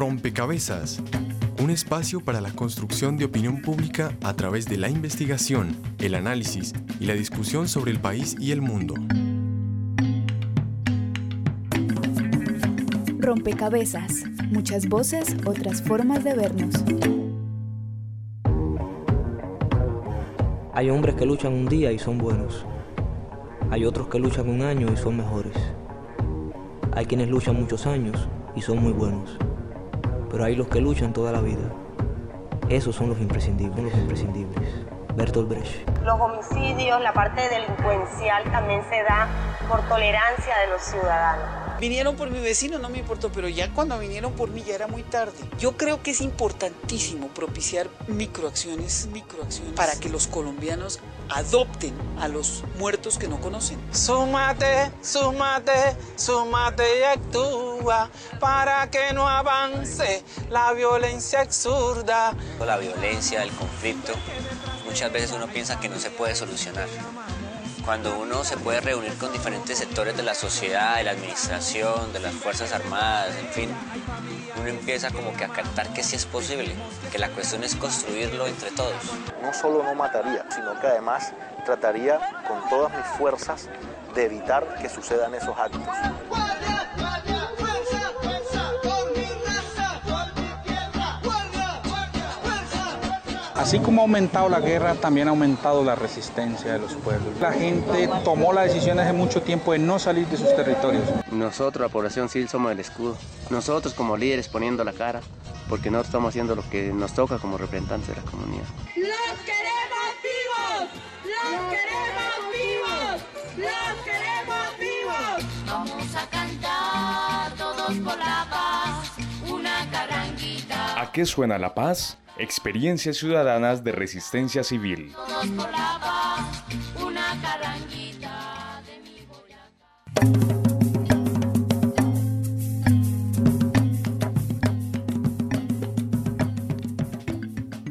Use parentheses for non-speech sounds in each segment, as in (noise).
Rompecabezas, un espacio para la construcción de opinión pública a través de la investigación, el análisis y la discusión sobre el país y el mundo. Rompecabezas, muchas voces, otras formas de vernos. Hay hombres que luchan un día y son buenos. Hay otros que luchan un año y son mejores. Hay quienes luchan muchos años y son muy buenos. Pero hay los que luchan toda la vida. Esos son los imprescindibles, los imprescindibles. Bertolt Brecht. Los homicidios, la parte delincuencial también se da por tolerancia de los ciudadanos. Vinieron por mi vecino, no me importó, pero ya cuando vinieron por mí ya era muy tarde. Yo creo que es importantísimo propiciar microacciones, microacciones para que los colombianos adopten a los muertos que no conocen. Súmate, súmate, súmate y actúa para que no avance la violencia absurda. La violencia, el conflicto, muchas veces uno piensa que no se puede solucionar cuando uno se puede reunir con diferentes sectores de la sociedad, de la administración, de las Fuerzas Armadas, en fin, uno empieza como que a captar que sí es posible, que la cuestión es construirlo entre todos. No solo no mataría, sino que además trataría con todas mis fuerzas de evitar que sucedan esos actos. Así como ha aumentado la guerra, también ha aumentado la resistencia de los pueblos. La gente tomó la decisión hace mucho tiempo de no salir de sus territorios. Nosotros, la población civil, somos el escudo. Nosotros como líderes poniendo la cara, porque nosotros estamos haciendo lo que nos toca como representantes de la comunidad. ¿A qué suena la paz? Experiencias ciudadanas de resistencia civil.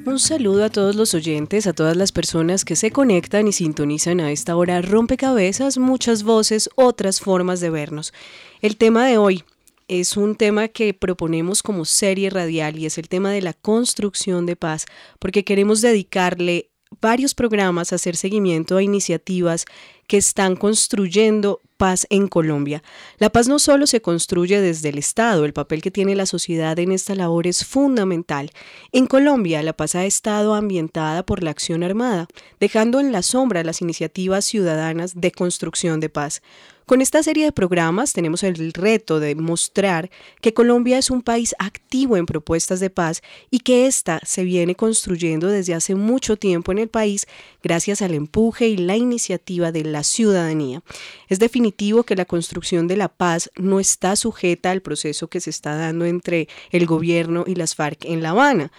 Un saludo a todos los oyentes, a todas las personas que se conectan y sintonizan a esta hora rompecabezas, muchas voces, otras formas de vernos. El tema de hoy, es un tema que proponemos como serie radial y es el tema de la construcción de paz, porque queremos dedicarle varios programas a hacer seguimiento a iniciativas que están construyendo paz en Colombia. La paz no solo se construye desde el Estado, el papel que tiene la sociedad en esta labor es fundamental. En Colombia, la paz ha estado ambientada por la acción armada, dejando en la sombra las iniciativas ciudadanas de construcción de paz. Con esta serie de programas tenemos el reto de mostrar que Colombia es un país activo en propuestas de paz y que ésta se viene construyendo desde hace mucho tiempo en el país gracias al empuje y la iniciativa de la ciudadanía. Es definitivo que la construcción de la paz no está sujeta al proceso que se está dando entre el gobierno y las FARC en La Habana.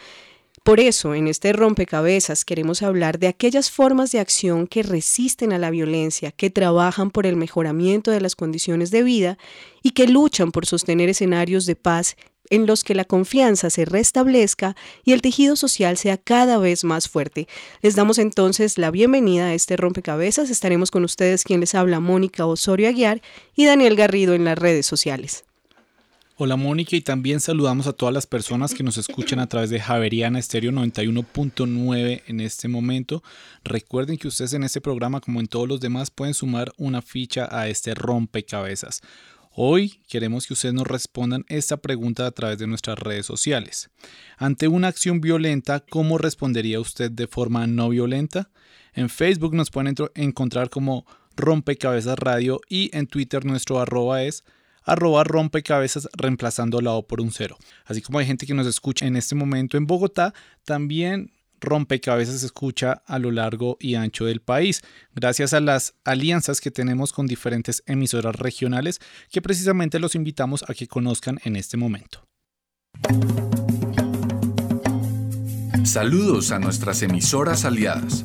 Por eso, en este rompecabezas queremos hablar de aquellas formas de acción que resisten a la violencia, que trabajan por el mejoramiento de las condiciones de vida y que luchan por sostener escenarios de paz en los que la confianza se restablezca y el tejido social sea cada vez más fuerte. Les damos entonces la bienvenida a este rompecabezas. Estaremos con ustedes quien les habla Mónica Osorio Aguiar y Daniel Garrido en las redes sociales. Hola Mónica y también saludamos a todas las personas que nos escuchan a través de Javeriana Estéreo 91.9 en este momento. Recuerden que ustedes en este programa como en todos los demás pueden sumar una ficha a este rompecabezas. Hoy queremos que ustedes nos respondan esta pregunta a través de nuestras redes sociales. Ante una acción violenta, ¿cómo respondería usted de forma no violenta? En Facebook nos pueden encontrar como rompecabezas radio y en Twitter nuestro arroba es arroba rompecabezas reemplazando la O por un cero. Así como hay gente que nos escucha en este momento en Bogotá, también rompecabezas se escucha a lo largo y ancho del país, gracias a las alianzas que tenemos con diferentes emisoras regionales que precisamente los invitamos a que conozcan en este momento. Saludos a nuestras emisoras aliadas.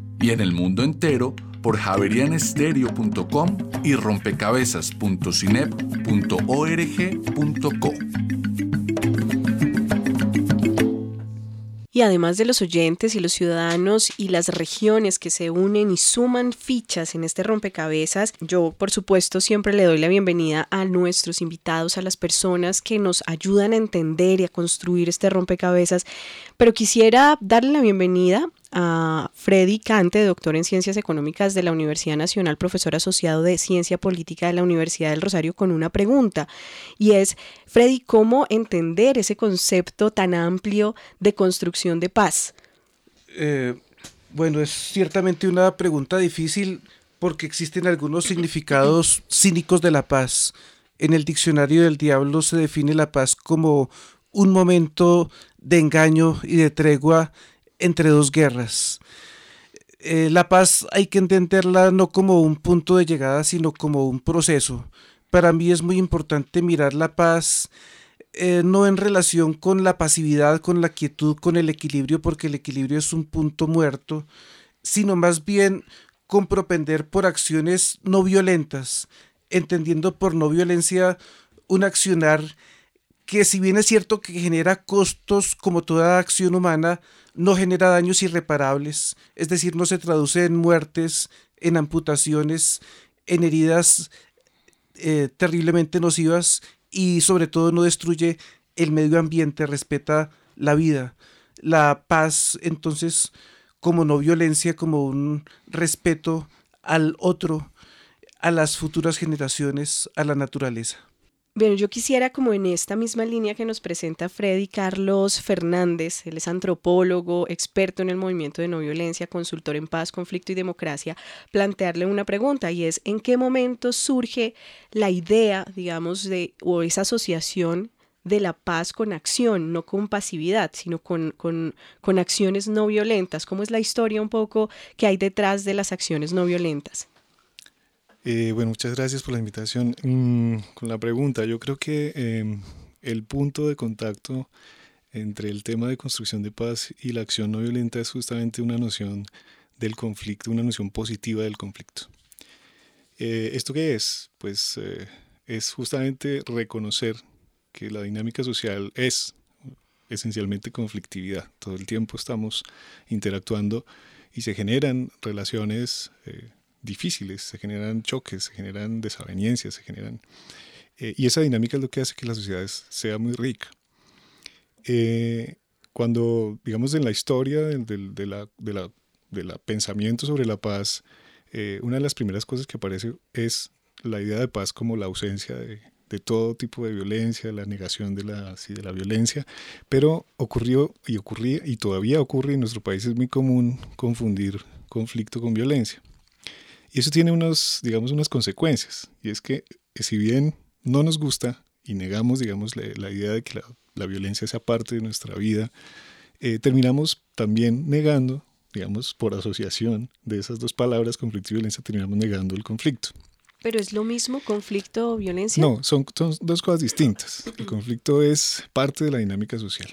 y en el mundo entero por javerianestereo.com y rompecabezas.cinep.org.co. Y además de los oyentes y los ciudadanos y las regiones que se unen y suman fichas en este rompecabezas, yo por supuesto siempre le doy la bienvenida a nuestros invitados, a las personas que nos ayudan a entender y a construir este rompecabezas, pero quisiera darle la bienvenida a Freddy Cante, doctor en Ciencias Económicas de la Universidad Nacional, profesor asociado de Ciencia Política de la Universidad del Rosario, con una pregunta. Y es, Freddy, ¿cómo entender ese concepto tan amplio de construcción de paz? Eh, bueno, es ciertamente una pregunta difícil porque existen algunos significados cínicos de la paz. En el diccionario del diablo se define la paz como un momento de engaño y de tregua entre dos guerras. Eh, la paz hay que entenderla no como un punto de llegada, sino como un proceso. Para mí es muy importante mirar la paz eh, no en relación con la pasividad, con la quietud, con el equilibrio, porque el equilibrio es un punto muerto, sino más bien con propender por acciones no violentas, entendiendo por no violencia un accionar que si bien es cierto que genera costos como toda acción humana, no genera daños irreparables, es decir, no se traduce en muertes, en amputaciones, en heridas eh, terriblemente nocivas y sobre todo no destruye el medio ambiente, respeta la vida. La paz, entonces, como no violencia, como un respeto al otro, a las futuras generaciones, a la naturaleza. Bueno, yo quisiera, como en esta misma línea que nos presenta Freddy Carlos Fernández, él es antropólogo, experto en el movimiento de no violencia, consultor en paz, conflicto y democracia, plantearle una pregunta y es, ¿en qué momento surge la idea, digamos, de, o esa asociación de la paz con acción, no con pasividad, sino con, con, con acciones no violentas? ¿Cómo es la historia un poco que hay detrás de las acciones no violentas? Eh, bueno, muchas gracias por la invitación. Mm, con la pregunta, yo creo que em, el punto de contacto entre el tema de construcción de paz y la acción no violenta es justamente una noción del conflicto, una noción positiva del conflicto. Eh, ¿Esto qué es? Pues eh, es justamente reconocer que la dinámica social es esencialmente conflictividad. Todo el tiempo estamos interactuando y se generan relaciones difíciles, se generan choques, se generan desavenencias, se generan... Eh, y esa dinámica es lo que hace que la sociedad sea muy rica. Eh, cuando, digamos, en la historia del, de, la, de, la, de, la, pensamiento sobre la paz, eh, una de las primeras cosas que aparece es la idea de paz como la ausencia de, de todo tipo de violencia, la negación de la, sí, de la violencia, pero ocurrió y ocurría y todavía ocurre en nuestro país es muy común confundir conflicto con violencia. Y eso tiene unos, digamos, unas consecuencias. Y es que eh, si bien no nos gusta y negamos, digamos, la, idea de que la, violencia sea parte de nuestra vida, eh, terminamos también negando, digamos, por asociación de esas dos palabras, conflicto y violencia, terminamos negando el conflicto. ¿Pero es lo mismo conflicto o violencia? No, son, dos cosas distintas. El conflicto es parte de la dinámica social.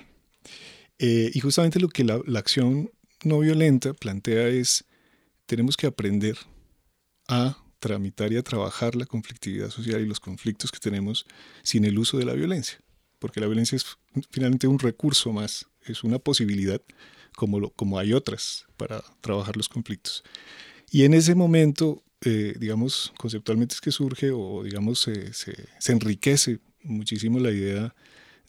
Eh, y justamente lo que la, la acción no violenta plantea es, tenemos que aprender a tramitar y a trabajar la conflictividad social y los conflictos que tenemos sin el uso de la violencia, porque la violencia es finalmente un recurso más, es una posibilidad como, como hay otras para trabajar los conflictos. Y en ese momento, eh, digamos, conceptualmente es que surge o digamos se, se, enriquece muchísimo la idea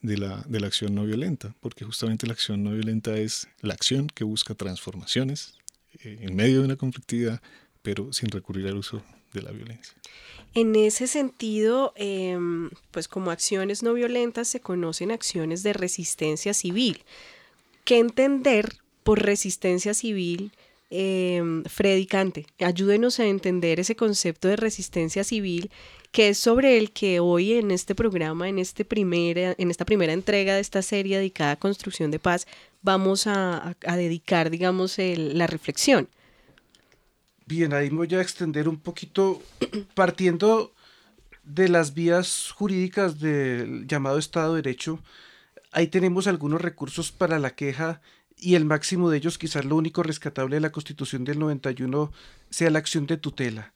de la, de la acción no violenta, porque justamente la acción no violenta es la acción que busca transformaciones eh, en medio de una conflictividad pero sin recurrir al uso de la violencia. En ese sentido, em, pues como acciones no violentas se conocen acciones de resistencia civil. ¿Qué entender por resistencia civil, eh, Freddy Cante? Ayúdenos a entender ese concepto de resistencia civil que es sobre el que hoy en este programa, en, este primera, en esta primera entrega de esta serie dedicada a construcción de paz, vamos a, dedicar, digamos, la reflexión. Bien, ahí me voy a extender un poquito (clears throat) partiendo de las vías jurídicas del llamado Estado de Derecho. Ahí tenemos algunos recursos para la queja y el máximo de ellos, quizás lo único rescatable de la Constitución del 91, sea la acción de tutela.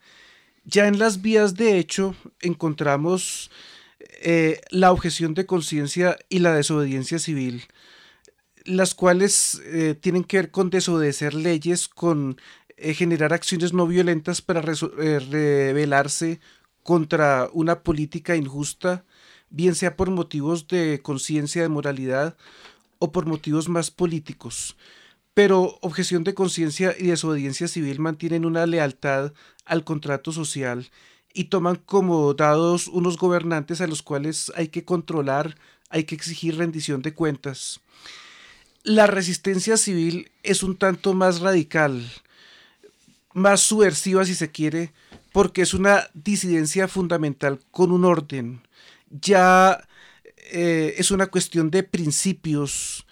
Ya en las vías de hecho encontramos eh, la objeción de conciencia y la desobediencia civil, las cuales eh, tienen que ver con desobedecer leyes, con generar acciones no violentas para rebelarse contra una política injusta, bien sea por motivos de conciencia, de moralidad o por motivos más políticos. Pero objeción de conciencia y desobediencia civil mantienen una lealtad al contrato social y toman como dados unos gobernantes a los cuales hay que controlar, hay que exigir rendición de cuentas. La resistencia civil es un tanto más radical, más subversiva si se quiere, porque es una disidencia fundamental con un orden. Ya eh, es una cuestión de principios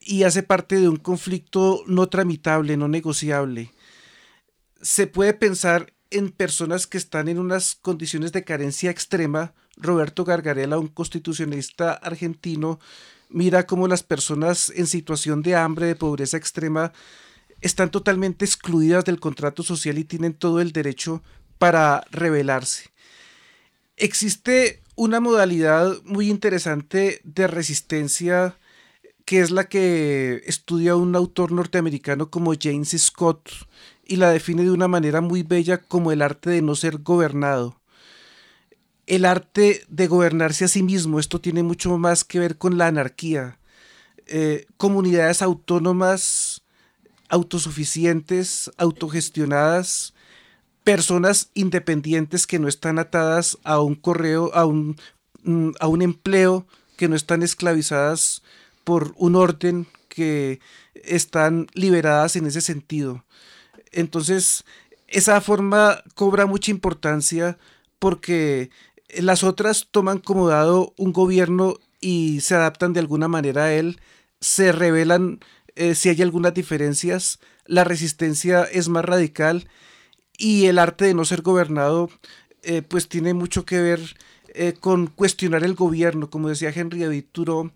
y hace parte de un conflicto no tramitable, no negociable. Se puede pensar en personas que están en unas condiciones de carencia extrema. Roberto Gargarella, un constitucionalista argentino, mira cómo las personas en situación de hambre, de pobreza extrema, están totalmente excluidas del contrato social y tienen todo el derecho para rebelarse. Existe una modalidad muy interesante de resistencia que es la que estudia un autor norteamericano como James Scott y la define de una manera muy bella como el arte de no ser gobernado. El arte de gobernarse a sí mismo, esto tiene mucho más que ver con la anarquía. Eh, comunidades autónomas, autosuficientes, autogestionadas, personas independientes que no están atadas a un correo, a un, mm, a un empleo, que no están esclavizadas por un orden, que están liberadas en ese sentido. Entonces, esa forma cobra mucha importancia porque las otras toman como dado un gobierno y se adaptan de alguna manera a él, se revelan eh, si hay algunas diferencias, la resistencia es más radical y el arte de no ser gobernado eh, pues tiene mucho que ver eh, con cuestionar el gobierno, como decía Henry David Thoreau,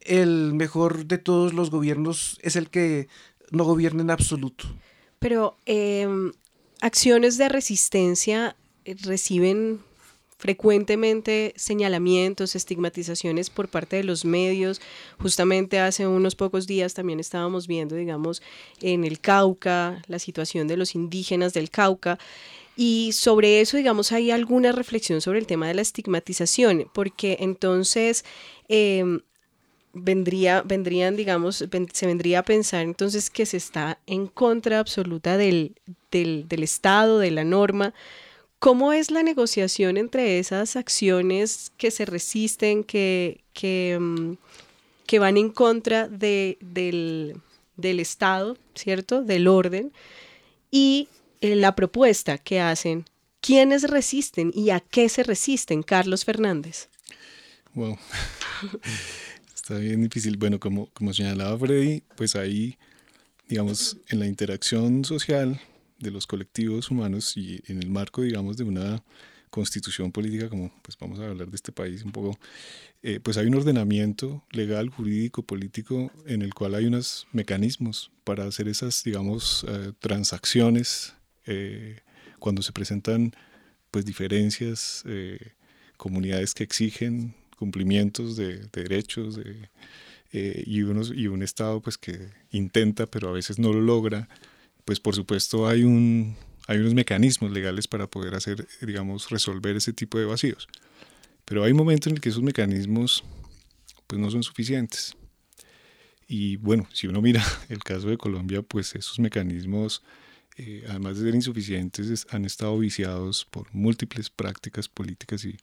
el mejor de todos los gobiernos es el que no gobierna en absoluto. Pero em, acciones de resistencia reciben frecuentemente señalamientos, estigmatizaciones por parte de los medios. Justamente hace unos pocos días también estábamos viendo, digamos, en el Cauca, la situación de los indígenas del Cauca. Y sobre eso, digamos, hay alguna reflexión sobre el tema de la estigmatización, porque entonces em, vendría, vendrían, digamos, se vendría a pensar entonces que se está en contra absoluta del, del, del Estado, de la norma, ¿Cómo es la negociación entre esas acciones que se resisten, que, que, mm, van en contra de, del, del, Estado, ¿cierto? Del orden, y eh, la propuesta que hacen? ¿Quiénes resisten y a qué se resisten? Carlos Fernández. Wow. (laughs) Está bien difícil. Bueno, como, como señalaba Freddy, pues ahí, digamos, en la interacción social de los colectivos humanos y en el marco, digamos, de una constitución política, como pues vamos a hablar de este país un poco, eh, pues hay un ordenamiento legal, jurídico, político, en el cual hay unos mecanismos para hacer esas, digamos, eh, transacciones eh, cuando se presentan pues diferencias, comunidades que exigen cumplimientos de, de derechos de, y, unos, y un Estado pues que intenta pero a veces no lo logra pues por supuesto hay, un, hay unos mecanismos legales para poder hacer, digamos, resolver ese tipo de vacíos. Pero hay momentos en el que esos mecanismos pues no son suficientes. Y bueno, si uno mira (laughs) el caso de Colombia, pues esos mecanismos, eh, además de ser insuficientes, han estado viciados por múltiples prácticas políticas y,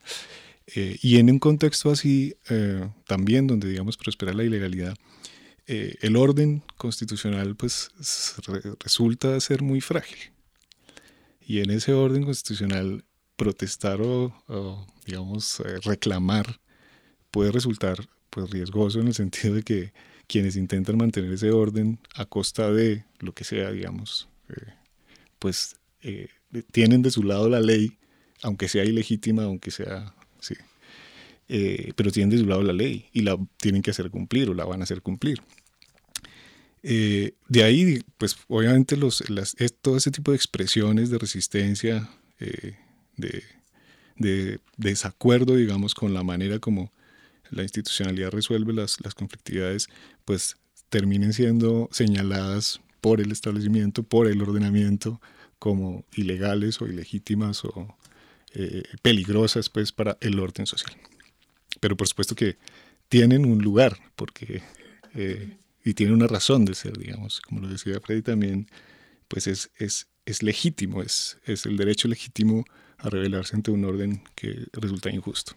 eh, y en un contexto así eh, también donde, digamos, prospera la ilegalidad, eh, el orden constitucional pues resulta ser muy frágil. Y en ese orden constitucional protestar o, digamos eh, reclamar puede resultar pues riesgoso en el sentido de que quienes intentan mantener ese orden a costa de lo que sea, digamos, eh, pues tienen de su lado la ley, aunque sea ilegítima, aunque sea, sí, pero tienen de su lado la ley y la tienen que hacer cumplir o la van a hacer cumplir. Eh, de ahí, pues obviamente los, las, todo ese tipo de expresiones de resistencia, eh, de, de, desacuerdo, digamos, con la manera como la institucionalidad resuelve las, las conflictividades, pues terminen siendo señaladas por el establecimiento, por el ordenamiento, como ilegales o ilegítimas o eh, peligrosas pues para el orden social. Pero por supuesto que tienen un lugar, porque eh, y tienen una razón de ser, digamos, como lo decía Freddy también, pues es, es, es legítimo, es, es el derecho legítimo a rebelarse ante un orden que resulta injusto.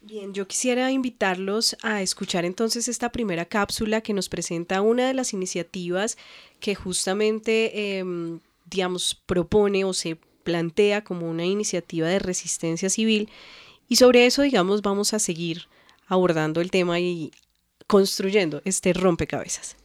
Bien, yo quisiera invitarlos a escuchar entonces esta primera cápsula que nos presenta una de las iniciativas que justamente, em, digamos, propone o se plantea como una iniciativa de resistencia civil y sobre eso, digamos, vamos a seguir abordando el tema y construyendo este rompecabezas.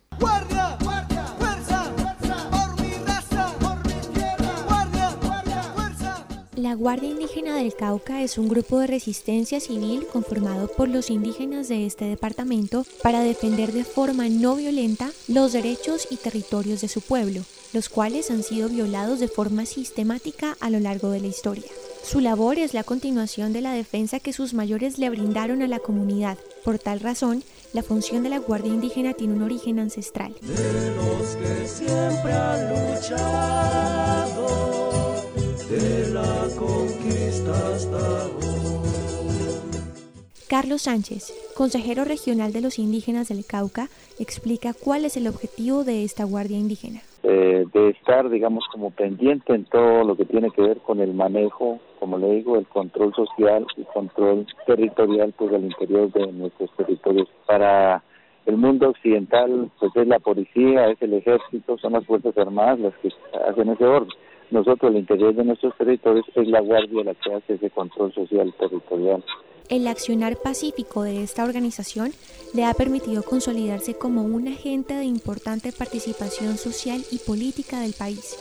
La Guardia Indígena del Cauca es un grupo de resistencia civil conformado por los indígenas de este departamento para defender de forma no violenta los derechos y territorios de su pueblo, los cuales han sido violados de forma sistemática a lo largo de la historia. Su labor es la continuación de la defensa que sus mayores le brindaron a la comunidad. Por tal razón, la función de la Guardia Indígena tiene un origen ancestral. De los que siempre han luchado de la conquista hasta Carlos Sánchez, consejero regional de los indígenas del Cauca, explica cuál es el objetivo de esta Guardia Indígena. Eh, de estar, digamos, como pendiente en todo lo que tiene que ver con el manejo, como le digo, el control social y control territorial, pues al interior de nuestros territorios. Para el mundo occidental, pues es la policía, es el ejército, son las fuerzas armadas las que hacen ese orden nosotros, el interior de nuestros territorios, es la Guardia la que hace ese control social territorial. El accionar pacífico de esta organización le ha permitido consolidarse como un agente de importante participación social y política del país.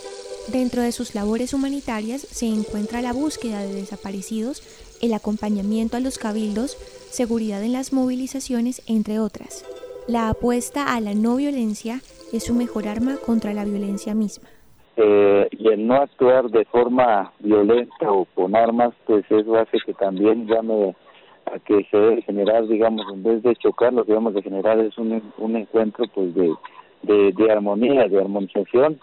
Dentro de sus labores humanitarias se encuentra la búsqueda de desaparecidos, el acompañamiento a los cabildos, seguridad en las movilizaciones, entre otras. La apuesta a la no violencia es su mejor arma contra la violencia misma. Eh, y el no actuar de forma violenta o con armas, pues eso hace que también llame a que se debe generar, digamos, en vez de chocar, lo que vamos a generar es un, un encuentro pues de, de, armonía, de armonización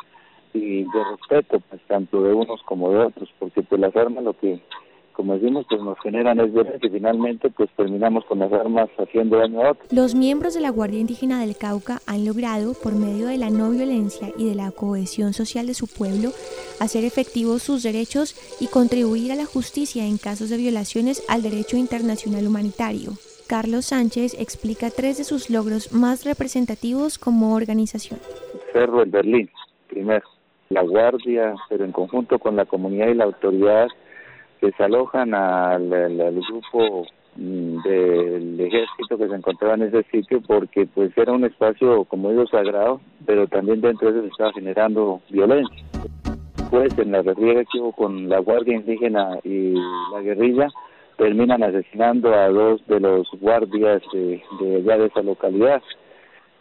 y de respeto, pues tanto de unos como de otros, porque pues las armas lo que como decimos, pues nos generan es violencia y finalmente pues terminamos con las armas haciendo daño a otros. Los miembros de la Guardia Indígena del Cauca han logrado, por medio de la no violencia y de la cohesión social de su pueblo, hacer efectivos sus derechos y contribuir a la justicia en casos de violaciones al derecho internacional humanitario. Carlos Sánchez explica tres de sus logros más representativos como organización. Cerro el Berlín, primero. La Guardia, pero en conjunto con la comunidad y la autoridad, desalojan al, al, grupo mm, del ejército que se encontraba en ese sitio porque pues era un espacio como digo sagrado pero también dentro de eso se estaba generando violencia. Pues en la guerrilla que hubo con la guardia indígena y la guerrilla terminan asesinando a dos de los guardias de, de allá de esa localidad.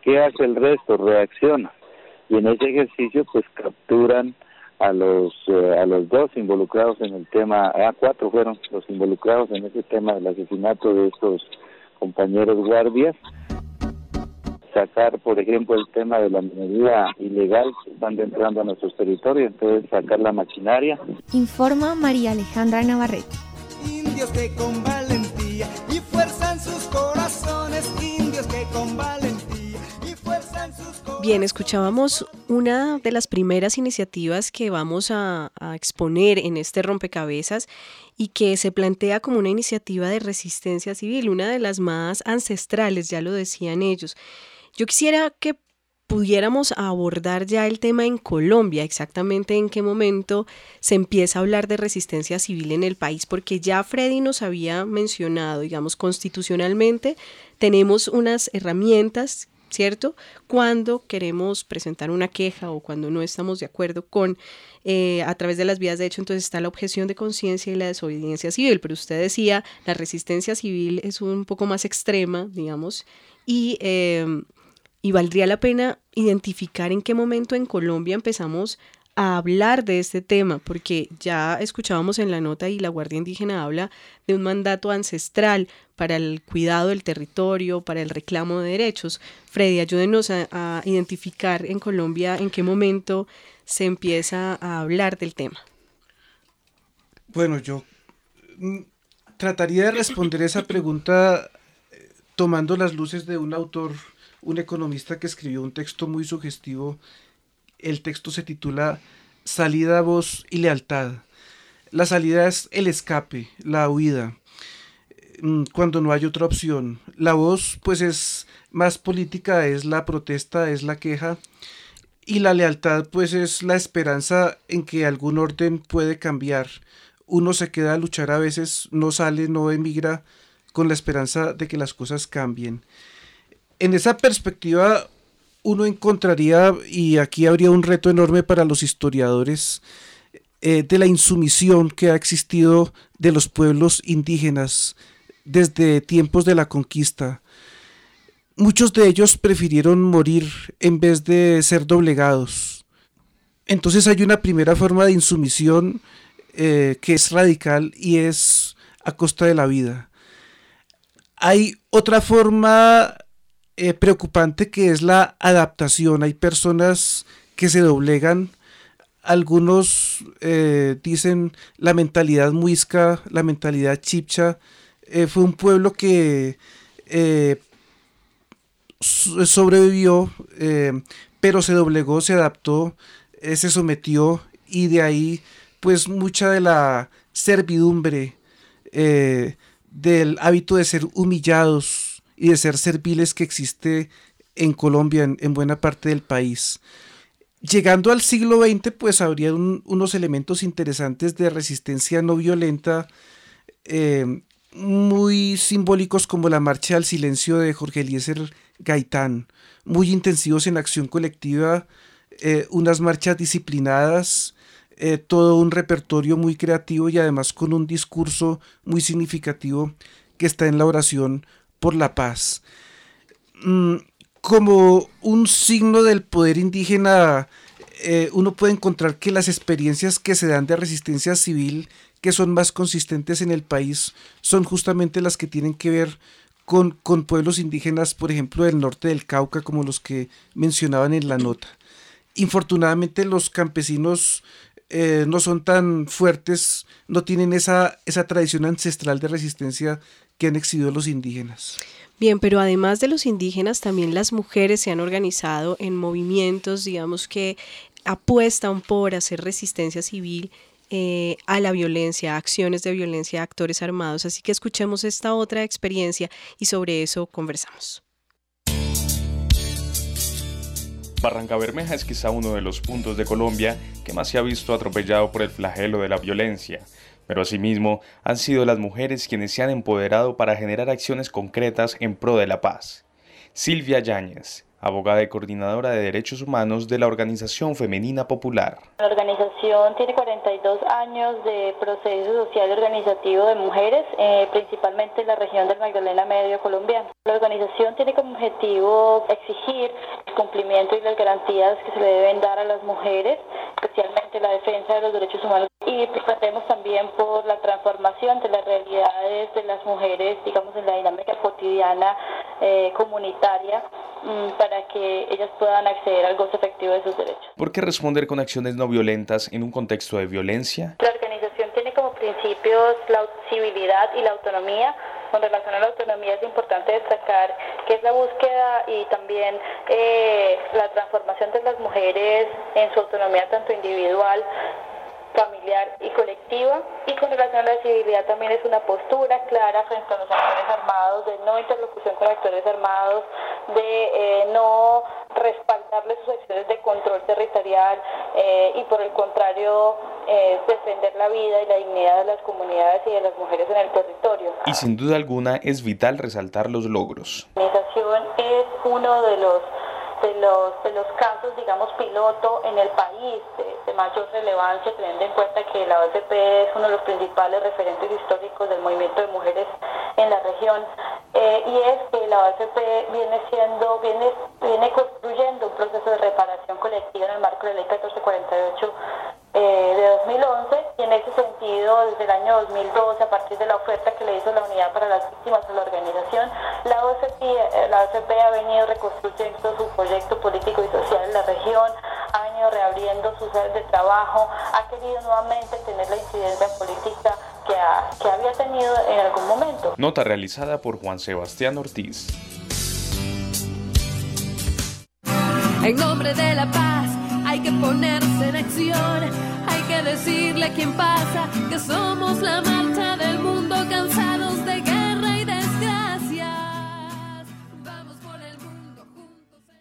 ¿qué hace el resto? reacciona. Y en ese ejercicio pues capturan a los eh, a los dos involucrados en el tema, a cuatro fueron los involucrados en ese tema del asesinato de estos compañeros guardias. Sacar, por ejemplo, el tema de la minería ilegal que van entrando a nuestros territorios, entonces sacar la maquinaria. Informa María Alejandra Navarrete. Indios que con valentía y fuerza en sus corazones, indios que con valentía y fuerza en sus corazones. Bien, escuchábamos una de las primeras iniciativas que vamos a, exponer en este rompecabezas y que se plantea como una iniciativa de resistencia civil, una de las más ancestrales, ya lo decían ellos. Yo quisiera que pudiéramos abordar ya el tema en Colombia, exactamente en qué momento se empieza a hablar de resistencia civil en el país, porque ya Freddy nos había mencionado, digamos, constitucionalmente tenemos unas herramientas ¿cierto? Cuando queremos presentar una queja o cuando no estamos de acuerdo con, eh, a través de las vías de hecho, entonces está la objeción de conciencia y la desobediencia civil. Pero usted decía, la resistencia civil es un poco más extrema, digamos, y, eh, y valdría la pena identificar en qué momento en Colombia empezamos a hablar de este tema, porque ya escuchábamos en la nota y la Guardia Indígena habla de un mandato ancestral para el cuidado del territorio, para el reclamo de derechos. Freddy, ayúdenos a, identificar en Colombia en qué momento se empieza a hablar del tema. Bueno, yo mm, trataría de responder esa pregunta eh, tomando las luces de un autor, un economista que escribió un texto muy sugestivo el texto se titula Salida, voz y lealtad. La salida es el escape, la huida, mm, cuando no hay otra opción. La voz, pues, es más política, es la protesta, es la queja. Y la lealtad, pues, es la esperanza en que algún orden puede cambiar. Uno se queda a luchar a veces, no sale, no emigra, con la esperanza de que las cosas cambien. En esa perspectiva, uno encontraría, y aquí habría un reto enorme para los historiadores, eh, de la insumisión que ha existido de los pueblos indígenas desde tiempos de la conquista. Muchos de ellos prefirieron morir en vez de ser doblegados. Entonces hay una primera forma de insumisión eh, que es radical y es a costa de la vida. Hay otra forma eh, preocupante que es la adaptación. Hay personas que se doblegan. Algunos eh, dicen la mentalidad muisca, la mentalidad chipcha. Eh, fue un pueblo que sobrevivió, pero se doblegó, se adaptó, se sometió y de ahí pues mucha de la servidumbre, del hábito de ser humillados, y de ser serviles que existe en Colombia, en, buena parte del país. Llegando al siglo XX, pues habría unos elementos interesantes de resistencia no violenta, eh, muy simbólicos como la Marcha al Silencio de Jorge Eliezer Gaitán, muy intensivos en acción colectiva, eh, unas marchas disciplinadas, eh, todo un repertorio muy creativo y además con un discurso muy significativo que está en la oración por la paz. Mm, como un signo del poder indígena, eh, uno puede encontrar que las experiencias que se dan de resistencia civil, que son más consistentes en el país, son justamente las que tienen que ver con, con pueblos indígenas, por ejemplo, del norte del Cauca, como los que mencionaban en la nota. Infortunadamente los campesinos eh, no son tan fuertes, no tienen esa, esa tradición ancestral de resistencia que han exhibido los indígenas. Bien, pero además de los indígenas, también las mujeres se han organizado en movimientos, digamos que apuestan por hacer resistencia civil eh, a la violencia, acciones de violencia, actores armados. Así que escuchemos esta otra experiencia y sobre eso conversamos. Barranca Bermeja es quizá uno de los puntos de Colombia que más se ha visto atropellado por el flagelo de la violencia pero asimismo han sido las mujeres quienes se han empoderado para generar acciones concretas en pro de la paz. Silvia Yáñez, abogada y coordinadora de derechos humanos de la Organización Femenina Popular. La organización tiene 42 años de proceso social y organizativo de mujeres, eh, principalmente en la región del Magdalena Medio colombiano. La organización tiene como objetivo exigir el cumplimiento y las garantías que se le deben dar a las mujeres, especialmente la defensa de los derechos humanos. Y pretendemos también por la transformación de las realidades de las mujeres, digamos, en la dinámica cotidiana eh, comunitaria mm, para que ellas puedan acceder al gozo efectivo de sus derechos. ¿Por qué responder con acciones no violentas en un contexto de violencia? La organización tiene como principios la civilidad y la autonomía con relación a la autonomía es importante destacar que es la búsqueda y también eh, la transformación de las mujeres en su autonomía tanto individual familiar y colectiva. Y con relación a la civilidad también es una postura clara frente a los actores armados, de no interlocución con actores armados, de eh, no respaldarles sus acciones de control territorial eh, y por el contrario eh, defender la vida y la dignidad de las comunidades y de las mujeres en el territorio. Y sin duda alguna es vital resaltar los logros. La organización es uno de los de los, de los casos, digamos, piloto en el país de, mayor relevancia, teniendo en cuenta que la OFP es uno de los principales referentes históricos del movimiento de mujeres en la región. eh, y es que la OSP viene siendo, viene, viene construyendo un proceso de reparación colectiva en el marco de la ley 1448 eh, de 2011 y en ese sentido desde el año 2012 a partir de la oferta que le hizo la unidad para las víctimas de la organización la OSP, eh, la OSP ha venido reconstruyendo su proyecto político y social en la región ha venido reabriendo sus áreas de trabajo ha querido nuevamente tener la incidencia política que, había tenido en algún momento. Nota realizada por Juan Sebastián Ortiz. En nombre de la paz que ponerse en acción, hay que decirle a quien pasa que somos la marcha del mundo cansados de guerra y desgracias. Vamos por el mundo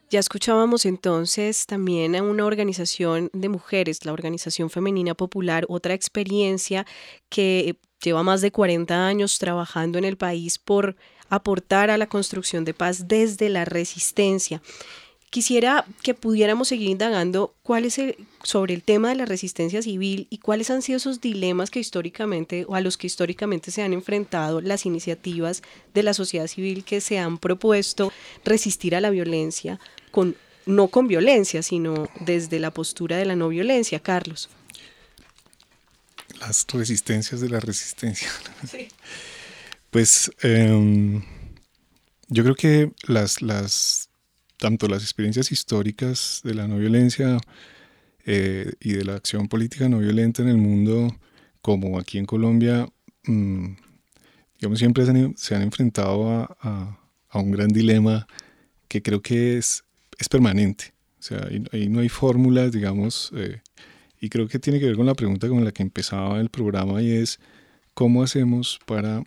Ya escuchábamos entonces también a una organización de mujeres, la Organización Femenina Popular, otra experiencia que lleva más de 40 años trabajando en el país por aportar a la construcción de paz desde la resistencia. Quisiera que pudiéramos seguir indagando cuál es el, sobre el tema de la resistencia civil y cuáles han sido esos dilemas que históricamente o a los que históricamente se han enfrentado las iniciativas de la sociedad civil que se han propuesto resistir a la violencia con no con violencia, sino desde la postura de la no violencia, Carlos. Las resistencias de la resistencia. (laughs) Pues em, yo creo que las, las, tanto las experiencias históricas de la no violencia eh, y de la acción política no violenta en el mundo, como aquí en Colombia, mm, digamos, siempre se han, enfrentado a, un gran dilema que creo que es, es permanente. O sea, ahí, no hay fórmulas, digamos, eh, y creo que tiene que ver con la pregunta con la que empezaba el programa y es cómo hacemos para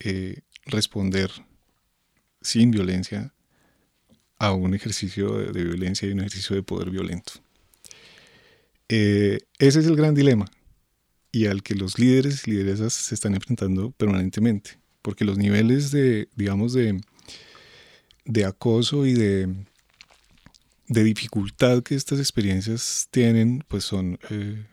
eh, responder sin violencia a un ejercicio de, violencia y un ejercicio de poder violento. Eh, ese es el gran dilema y al que los líderes y lideresas se están enfrentando permanentemente, porque los niveles de, digamos, de, de acoso y de de dificultad que estas experiencias tienen, pues son eh,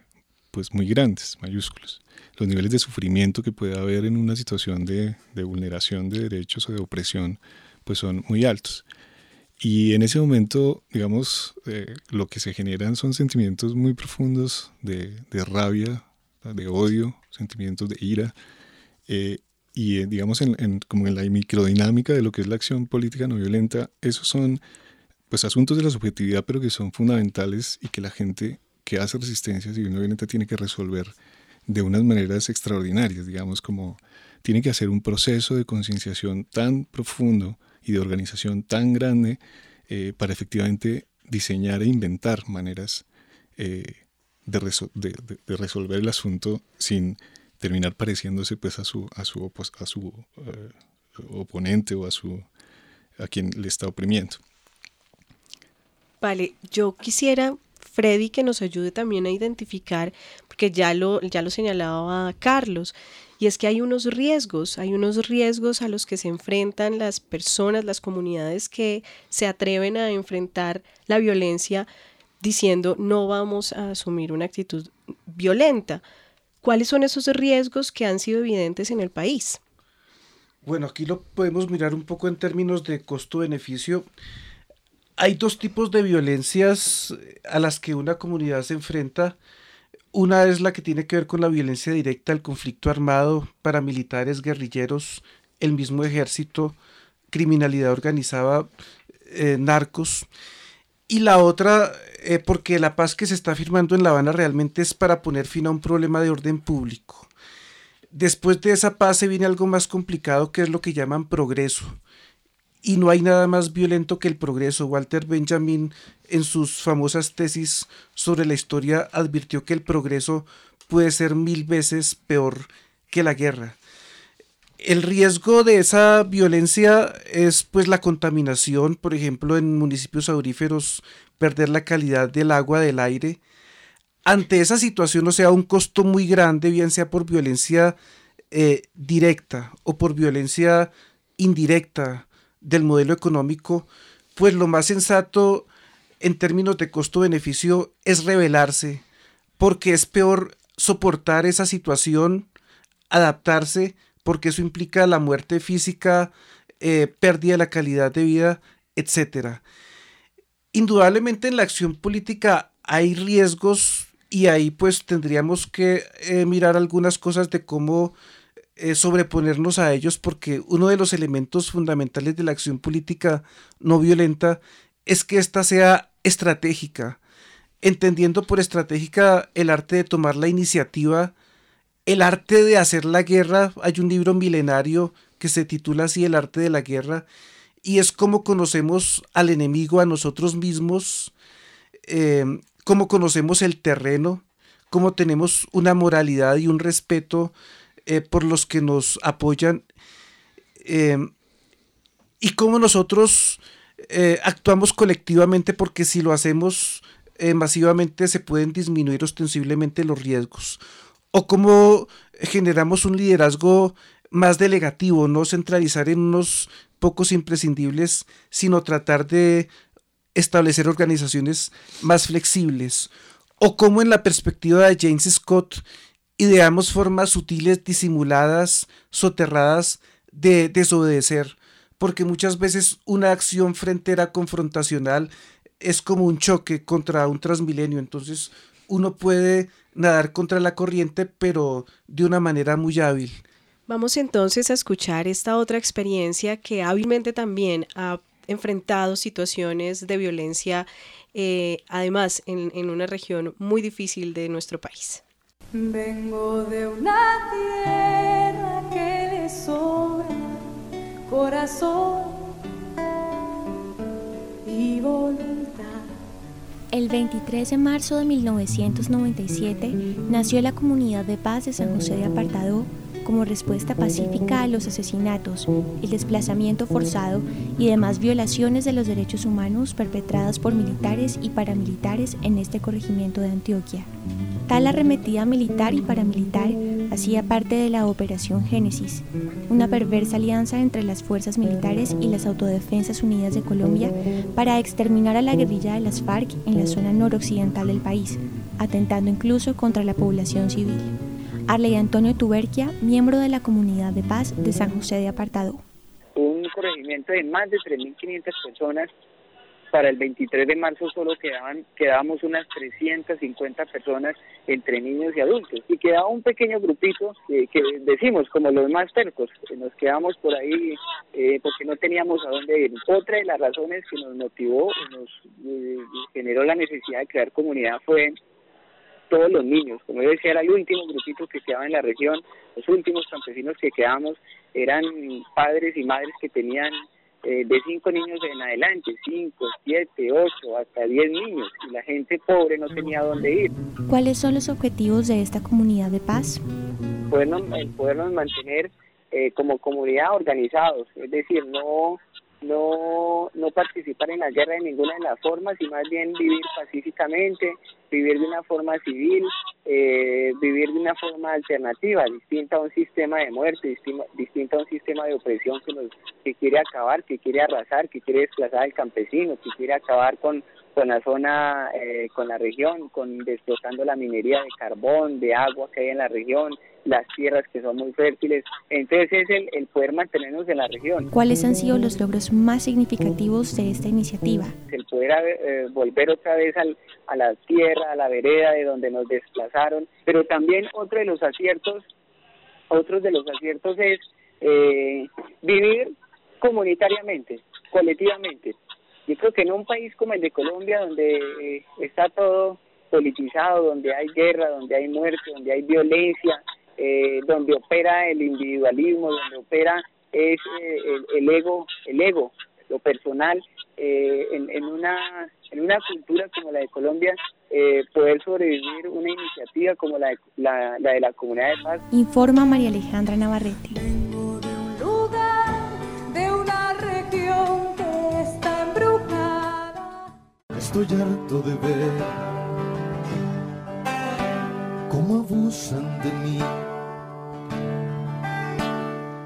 pues muy grandes, mayúsculos. Los niveles de sufrimiento que puede haber en una situación de, vulneración de derechos o de opresión, pues son muy altos. Y en ese momento, digamos, eh, lo que se generan son sentimientos muy profundos de, rabia, de odio, sentimientos de ira. Eh, y digamos, en, como en la microdinámica de lo que es la acción política no violenta, esos son pues asuntos de la subjetividad, pero que son fundamentales y que la gente que hace resistencia civil no violenta tiene que resolver de unas maneras extraordinarias, digamos, como tiene que hacer un proceso de concienciación tan profundo y de organización tan grande eh, para efectivamente diseñar e inventar maneras eh, de, resolver el asunto sin terminar pareciéndose pues a su a su, a su eh, oponente o a su a quien le está oprimiendo. Vale, yo quisiera, Freddy, que nos ayude también a identificar, porque ya lo, ya lo señalaba Carlos, y es que hay unos riesgos, hay unos riesgos a los que se enfrentan las personas, las comunidades que se atreven a enfrentar la violencia diciendo no vamos a asumir una actitud violenta. ¿Cuáles son esos riesgos que han sido evidentes en el país? Bueno, aquí lo podemos mirar un poco en términos de costo-beneficio hay dos tipos de violencias a las que una comunidad se enfrenta. Una es la que tiene que ver con la violencia directa, el conflicto armado, paramilitares, guerrilleros, el mismo ejército, criminalidad organizada, eh, narcos. Y la otra, eh, porque la paz que se está firmando en La Habana realmente es para poner fin a un problema de orden público. Después de esa paz se viene algo más complicado que es lo que llaman progreso y no hay nada más violento que el progreso. Walter Benjamin en sus famosas tesis sobre la historia advirtió que el progreso puede ser mil veces peor que la guerra. El riesgo de esa violencia es pues la contaminación, por ejemplo, en municipios auríferos, perder la calidad del agua, del aire. Ante esa situación, o sea, un costo muy grande, bien sea por violencia eh, directa o por violencia indirecta, del modelo económico, pues lo más sensato en términos de costo-beneficio es rebelarse, porque es peor soportar esa situación, adaptarse, porque eso implica la muerte física, eh, pérdida de la calidad de vida, etc. Indudablemente en la acción política hay riesgos y ahí pues tendríamos que eh, mirar algunas cosas de cómo sobreponernos a ellos porque uno de los elementos fundamentales de la acción política no violenta es que ésta sea estratégica, entendiendo por estratégica el arte de tomar la iniciativa, el arte de hacer la guerra. Hay un libro milenario que se titula así El arte de la guerra y es como conocemos al enemigo, a nosotros mismos, eh, cómo conocemos el terreno, cómo tenemos una moralidad y un respeto eh, por los que nos apoyan eh, y cómo nosotros eh, actuamos colectivamente porque si lo hacemos masivamente se pueden disminuir ostensiblemente los riesgos. O cómo generamos un liderazgo más delegativo, no centralizar en unos pocos imprescindibles, sino tratar de establecer organizaciones más flexibles, o como en la perspectiva de James Scott ideamos formas sutiles, disimuladas, soterradas de desobedecer, porque muchas veces una acción frentera confrontacional es como un choque contra un transmilenio, entonces uno puede nadar contra la corriente, pero de una manera muy hábil. Vamos entonces a escuchar esta otra experiencia que hábilmente también ha enfrentado situaciones de violencia, eh, además en una región muy difícil de nuestro país. Vengo de una tierra que le sobra corazón y voluntad. El 23 de marzo de 1997 nació la comunidad de paz de San José de Apartado como respuesta pacífica a los asesinatos, el desplazamiento forzado y demás violaciones de los derechos humanos perpetradas por militares y paramilitares en este corregimiento de Antioquia. Tal arremetida militar y paramilitar hacía parte de la Operación Génesis, una perversa alianza entre las fuerzas militares y las Autodefensas Unidas de Colombia para exterminar a la guerrilla de las FARC en la zona noroccidental del país, atentando incluso contra la población civil. Arley Antonio Tuberquia, miembro de la Comunidad de Paz de San José de Apartado. Un corregimiento de más de 3.500 personas. Para el 23 de marzo solo quedaban quedábamos unas 350 personas entre niños y adultos y quedaba un pequeño grupito que decimos como los más tercos, que nos quedamos por ahí eh, porque no teníamos a dónde ir. Otra de las razones que nos motivó nos eh, generó la necesidad de crear comunidad fue todos los niños. Como yo decía, era el último grupito que quedaba en la región. Los últimos campesinos que quedamos eran padres y madres que tenían eh, de cinco niños en adelante, cinco, siete, ocho, hasta diez niños. Y la gente pobre no tenía dónde ir. ¿Cuáles son los objetivos de esta comunidad de paz? Podernos, podernos mantener eh, como comunidad organizados, es decir, no no, no participar en la guerra de ninguna de las formas y más bien vivir pacíficamente, vivir de una forma civil, eh, vivir de una forma alternativa, distinta a un sistema de muerte, distinta, a un sistema de opresión que, nos, que quiere acabar, que quiere arrasar, que quiere desplazar al campesino, que quiere acabar con, con la zona, eh, con la región, con desplazando la minería de carbón, de agua que hay en la región, las tierras que son muy fértiles. Entonces es el, el poder mantenernos en la región. ¿Cuáles han sido los logros más significativos de esta iniciativa? El poder eh, volver otra vez al, a la tierra, a la vereda de donde nos desplazaron, pero también otro de los aciertos, otros de los aciertos es eh, vivir comunitariamente, colectivamente. Yo creo que en un país como el de Colombia, donde eh, está todo politizado, donde hay guerra, donde hay muerte, donde hay violencia, eh, donde opera el individualismo, donde opera es eh, el, ego, el ego, lo personal, eh, en, una en una cultura como la de Colombia, poder sobrevivir una iniciativa como la de la, la, de la Comunidad de Paz. Informa María Alejandra Navarrete. Estoy harto de ver cómo abusan de mí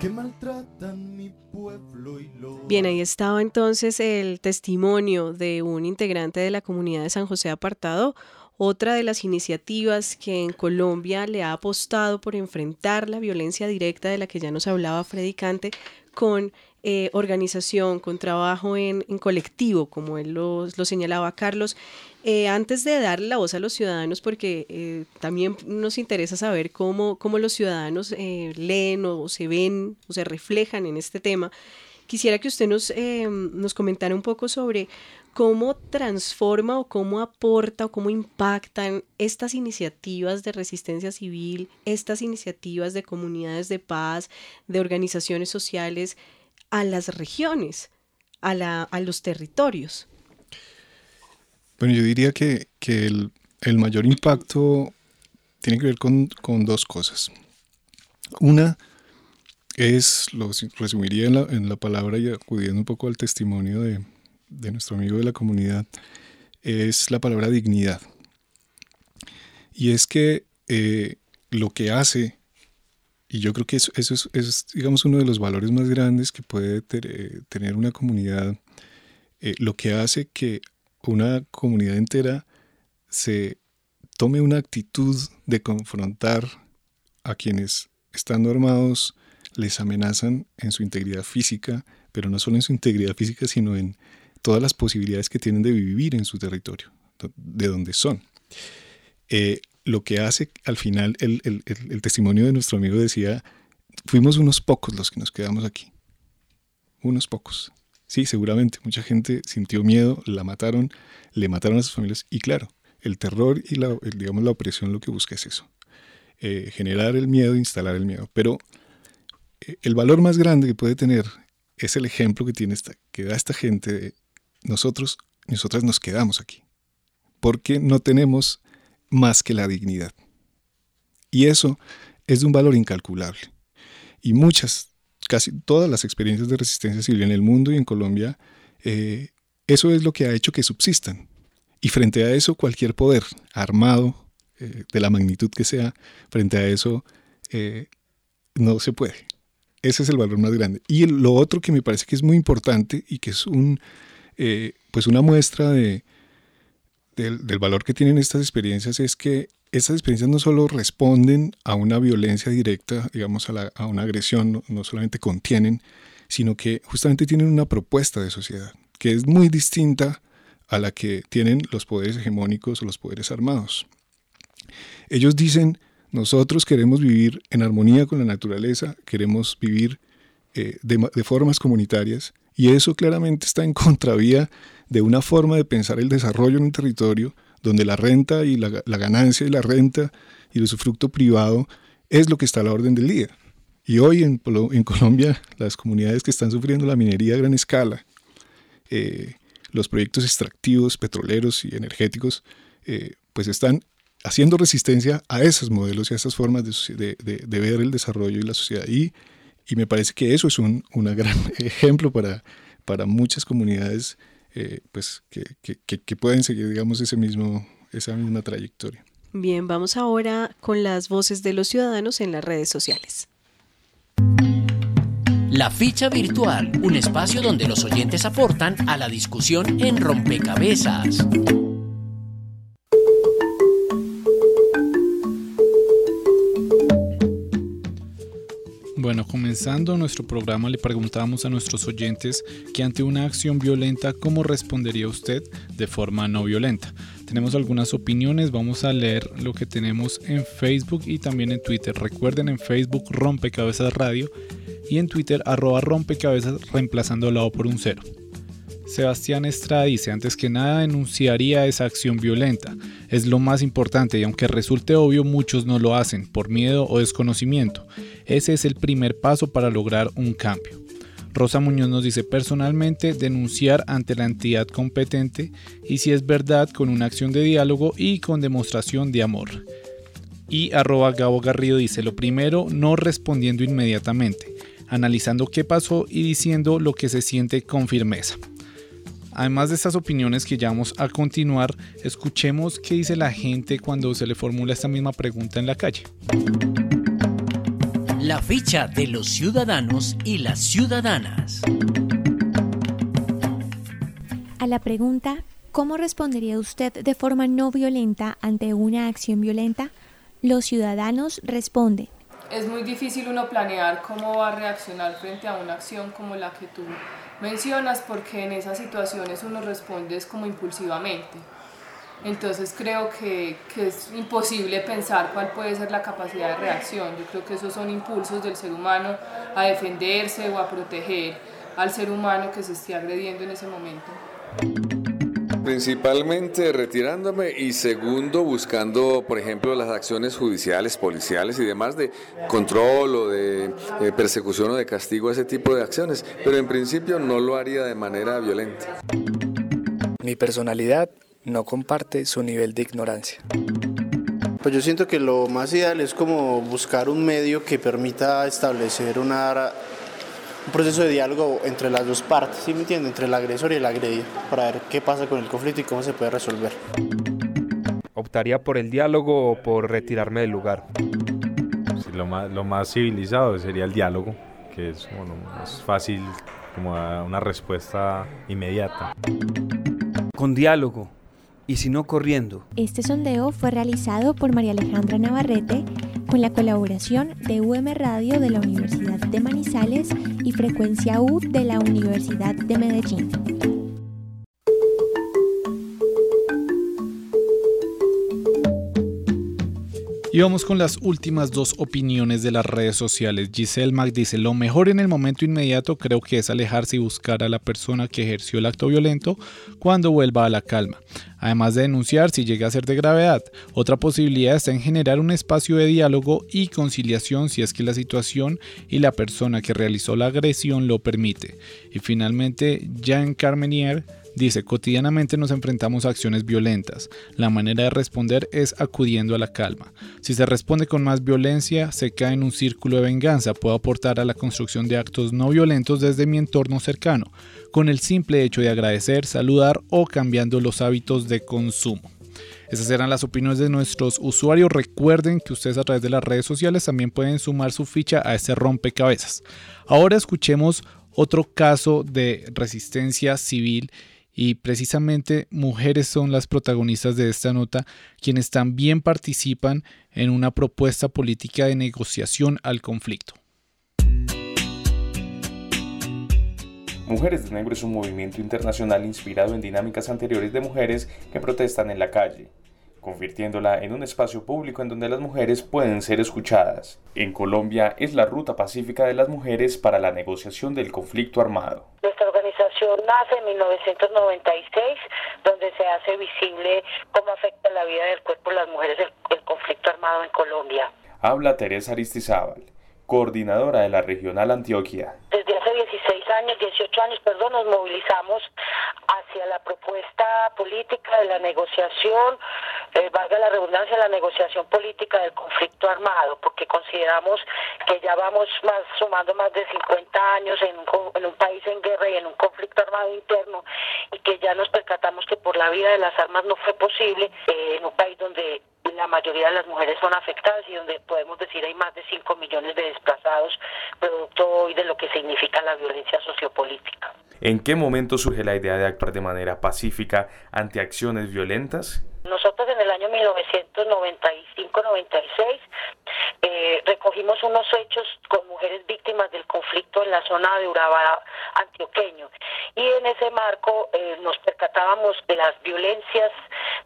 maltratan mi pueblo y Bien, ahí estaba entonces el testimonio de un integrante de la comunidad de San José Apartado, otra de las iniciativas que en Colombia le ha apostado por enfrentar la violencia directa de la que ya nos hablaba Freddy Cante con eh, organización, con trabajo en, colectivo, como él lo, señalaba Carlos. Eh, antes de darle la voz a los ciudadanos, porque eh, también nos interesa saber cómo, cómo los ciudadanos leen o se ven o se reflejan en este tema, quisiera que usted nos, nos comentara un poco sobre cómo transforma o cómo aporta o cómo impactan estas iniciativas de resistencia civil, estas iniciativas de comunidades de paz, de organizaciones sociales a las regiones, a, la, a los territorios. Bueno, yo diría que, el, mayor impacto tiene que ver con, dos cosas. Una es, lo resumiría en la, en la palabra y acudiendo un poco al testimonio de, de nuestro amigo de la comunidad es la palabra dignidad. Y es que eh, lo que hace, y yo creo que eso, es, digamos, uno de los valores más grandes que puede tener una comunidad, eh, lo que hace que una comunidad entera se tome una actitud de confrontar a quienes, estando armados, les amenazan en su integridad física, pero no solo en su integridad física, sino en todas las posibilidades que tienen de vivir en su territorio, de donde son. Eh, lo que hace al final, el, testimonio de nuestro amigo decía, fuimos unos pocos los que nos quedamos aquí. Unos pocos. Sí, seguramente mucha gente sintió miedo, la mataron, le mataron a sus familias y claro, el terror y la, digamos, la opresión lo que busca es eso. Eh, generar el miedo, instalar el miedo. Pero eh, el valor más grande que puede tener es el ejemplo que, tiene que da esta gente de nosotros, nosotras nos quedamos aquí, porque no tenemos más que la dignidad. Y eso es de un valor incalculable. Y muchas, casi todas las experiencias de resistencia civil en el mundo y en Colombia, eh, eso es lo que ha hecho que subsistan. Y frente a eso, cualquier poder armado, eh, de la magnitud que sea, frente a eso, eh, no se puede. Ese es el valor más grande. Y lo otro que me parece que es muy importante y que es un, pues una muestra de, del, valor que tienen estas experiencias es que estas experiencias no solo responden a una violencia directa, digamos, a, una agresión, no, solamente contienen, sino que justamente tienen una propuesta de sociedad que es muy distinta a la que tienen los poderes hegemónicos o los poderes armados. Ellos dicen, nosotros queremos vivir en armonía con la naturaleza, queremos vivir eh, de, formas comunitarias y eso claramente está en contravía de una forma de pensar el desarrollo en un territorio donde la renta y la, ganancia y la renta y el usufructo privado es lo que está a la orden del día. Y hoy en, Colombia las comunidades que están sufriendo la minería a gran escala, eh, los proyectos extractivos, petroleros y energéticos, eh, pues están haciendo resistencia a esos modelos y a esas formas de, ver el desarrollo y la sociedad. Y y me parece que eso es un gran (laughs) ejemplo para, para muchas comunidades eh, pues, que, que, que, pueden seguir, digamos, ese mismo, esa misma trayectoria. Bien, vamos ahora con las voces de los ciudadanos en las redes sociales. La ficha virtual, un espacio donde los oyentes aportan a la discusión en rompecabezas. Bueno, comenzando nuestro programa le preguntamos a nuestros oyentes que ante una acción violenta, ¿cómo respondería usted de forma no violenta? Tenemos algunas opiniones, vamos a leer lo que tenemos en Facebook y también en Twitter. Recuerden en Facebook Rompecabezas Radio y en Twitter arroba rompecabezas reemplazando la O por un cero. Sebastián Estrada dice, antes que nada denunciaría esa acción violenta. Es lo más importante y aunque resulte obvio muchos no lo hacen por miedo o desconocimiento. Ese es el primer paso para lograr un cambio. Rosa Muñoz nos dice personalmente denunciar ante la entidad competente y si es verdad con una acción de diálogo y con demostración de amor. Y arroba Gabo Garrido dice lo primero no respondiendo inmediatamente, analizando qué pasó y diciendo lo que se siente con firmeza. Además de estas opiniones que ya vamos a continuar, escuchemos qué dice la gente cuando se le formula esta misma pregunta en la calle. La ficha de los ciudadanos y las ciudadanas. A la pregunta ¿Cómo respondería usted de forma no violenta ante una acción violenta? Los ciudadanos responden. Es muy difícil uno planear cómo va a reaccionar frente a una acción como la que tú mencionas porque en esas situaciones uno responde como impulsivamente. Entonces creo que, que, es imposible pensar cuál puede ser la capacidad de reacción. Yo creo que esos son impulsos del ser humano a defenderse o a proteger al ser humano que se esté agrediendo en ese momento. Principalmente retirándome y segundo buscando, por ejemplo, las acciones judiciales, policiales y demás de control o de eh, persecución o de castigo a ese tipo de acciones, pero en principio no lo haría de manera violenta. Mi personalidad no comparte su nivel de ignorancia. Pues yo siento que lo más ideal es como buscar un medio que permita establecer una un proceso de diálogo entre las dos partes, ¿sí me entiende? Entre el agresor y el agredido, para ver qué pasa con el conflicto y cómo se puede resolver. Optaría por el diálogo o por retirarme del lugar. lo, más, lo más civilizado sería el diálogo, que es bueno, más fácil como una respuesta inmediata. Con diálogo, y si no corriendo. Este sondeo fue realizado por María Alejandra Navarrete con la colaboración de UM Radio de la Universidad de Manizales y Frecuencia U de la Universidad de Medellín. Y vamos con las últimas dos opiniones de las redes sociales. Giselle Mac dice, lo mejor en el momento inmediato creo que es alejarse y buscar a la persona que ejerció el acto violento cuando vuelva a la calma. Además de denunciar si llega a ser de gravedad. Otra posibilidad está en generar un espacio de diálogo y conciliación si es que la situación y la persona que realizó la agresión lo permite. Y finalmente, Jean Carmenier Dice, cotidianamente nos enfrentamos a acciones violentas. La manera de responder es acudiendo a la calma. Si se responde con más violencia, se cae en un círculo de venganza. Puedo aportar a la construcción de actos no violentos desde mi entorno cercano, con el simple hecho de agradecer, saludar o cambiando los hábitos de consumo. Esas eran las opiniones de nuestros usuarios. Recuerden que ustedes a través de las redes sociales también pueden sumar su ficha a este rompecabezas. Ahora escuchemos otro caso de resistencia civil y precisamente mujeres son las protagonistas de esta nota, quienes también participan en una propuesta política de negociación al conflicto. Mujeres de Negro es un movimiento internacional inspirado en dinámicas anteriores de mujeres que protestan en la calle convirtiéndola en un espacio público en donde las mujeres pueden ser escuchadas. En Colombia es la ruta pacífica de las mujeres para la negociación del conflicto armado. Nuestra organización nace en 1996, donde se hace visible cómo afecta la vida del cuerpo de las mujeres el, el conflicto armado en Colombia. Habla Teresa Aristizábal, coordinadora de la Regional Antioquia. Desde hace 16 años, 18 años, perdón, nos movilizamos hacia la propuesta política de la negociación, eh, valga la redundancia, la negociación política del conflicto armado, porque consideramos que ya vamos más sumando más de 50 años en un, en un país en guerra y en un conflicto armado interno y que ya nos percatamos que por la vida de las armas no fue posible eh, en un país donde la mayoría de las mujeres son afectadas y donde podemos decir hay más de 5 millones de desplazados, producto hoy de lo que significa la violencia sociopolítica. ¿En qué momento surge la idea de actuar de manera pacífica ante acciones violentas? Nosotros en el año 1995-96 eh, recogimos unos hechos con mujeres víctimas del conflicto en la zona de Urabá antioqueño y en ese marco eh, nos percatábamos de las violencias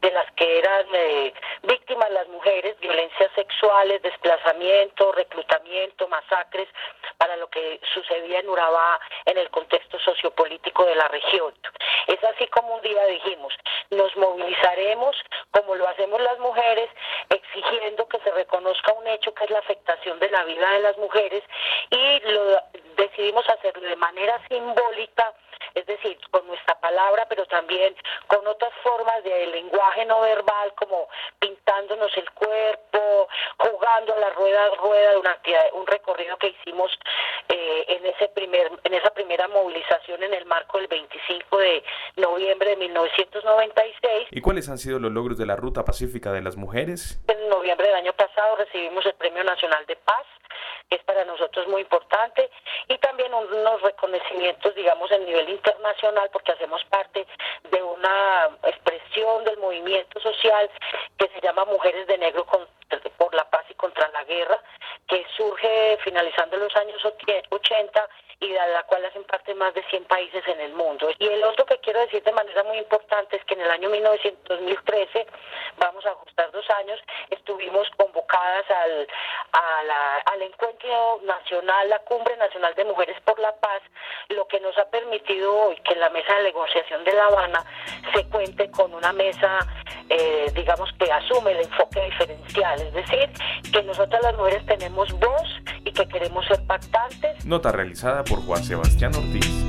de las que eran eh, víctimas las mujeres, violencias sexuales, desplazamiento, reclutamiento, masacres, para lo que sucedía en Urabá en el contexto sociopolítico de la región. Es así como un día dijimos, nos movilizaremos como lo hacemos las mujeres, exigiendo que se reconozca un hecho que es la afectación de la vida de las mujeres y lo decidimos hacerlo de manera simbólica es decir, con nuestra palabra, pero también con otras formas de lenguaje no verbal, como pintándonos el cuerpo, jugando a la rueda rueda de una actividad, un recorrido que hicimos eh, en ese primer, en esa primera movilización en el marco del 25 de noviembre de 1996. ¿Y cuáles han sido los logros de la Ruta Pacífica de las Mujeres? En noviembre del año pasado recibimos el Premio Nacional de Paz es para nosotros muy importante, y también unos reconocimientos, digamos, en nivel internacional, porque hacemos parte de una movimiento social que se llama Mujeres de Negro por la Paz y contra la Guerra, que surge finalizando los años 80 y de la cual hacen parte más de 100 países en el mundo. Y el otro que quiero decir de manera muy importante es que en el año 2013, vamos a ajustar dos años, estuvimos convocadas al, al encuentro nacional, la Cumbre Nacional de Mujeres por la Paz, lo que nos ha permitido hoy que en la mesa de negociación de La Habana se cuente con una mesa, eh, digamos, que asume el enfoque diferencial, es decir, que nosotras las mujeres tenemos voz y que queremos ser pactantes. Nota realizada por Juan Sebastián Ortiz.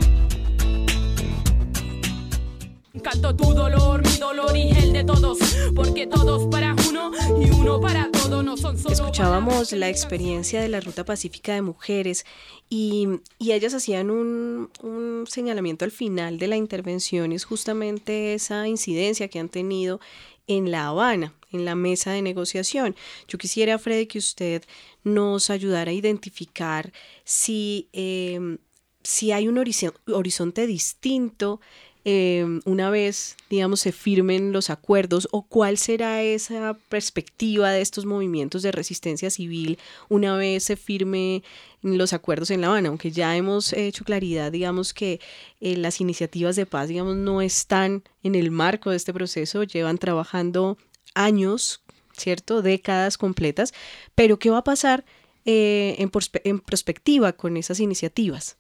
Canto tu dolor, mi dolor y el de todos, porque todos para uno y uno para todo no son solo Escuchábamos la experiencia de la Ruta Pacífica de Mujeres y, y ellas hacían un, un, señalamiento al final de la intervención, es justamente esa incidencia que han tenido en La Habana, en la mesa de negociación. Yo quisiera, Freddy, que usted nos ayudara a identificar si, eh, si hay un horizonte distinto eh, una vez, digamos, se firmen los acuerdos o cuál será esa perspectiva de estos movimientos de resistencia civil una vez se firme los acuerdos en La Habana, aunque ya hemos hecho claridad, digamos, que eh, las iniciativas de paz, digamos, no están en el marco de este proceso, llevan trabajando años, ¿cierto? Décadas completas, pero ¿qué va a pasar eh, en, en perspectiva con esas iniciativas?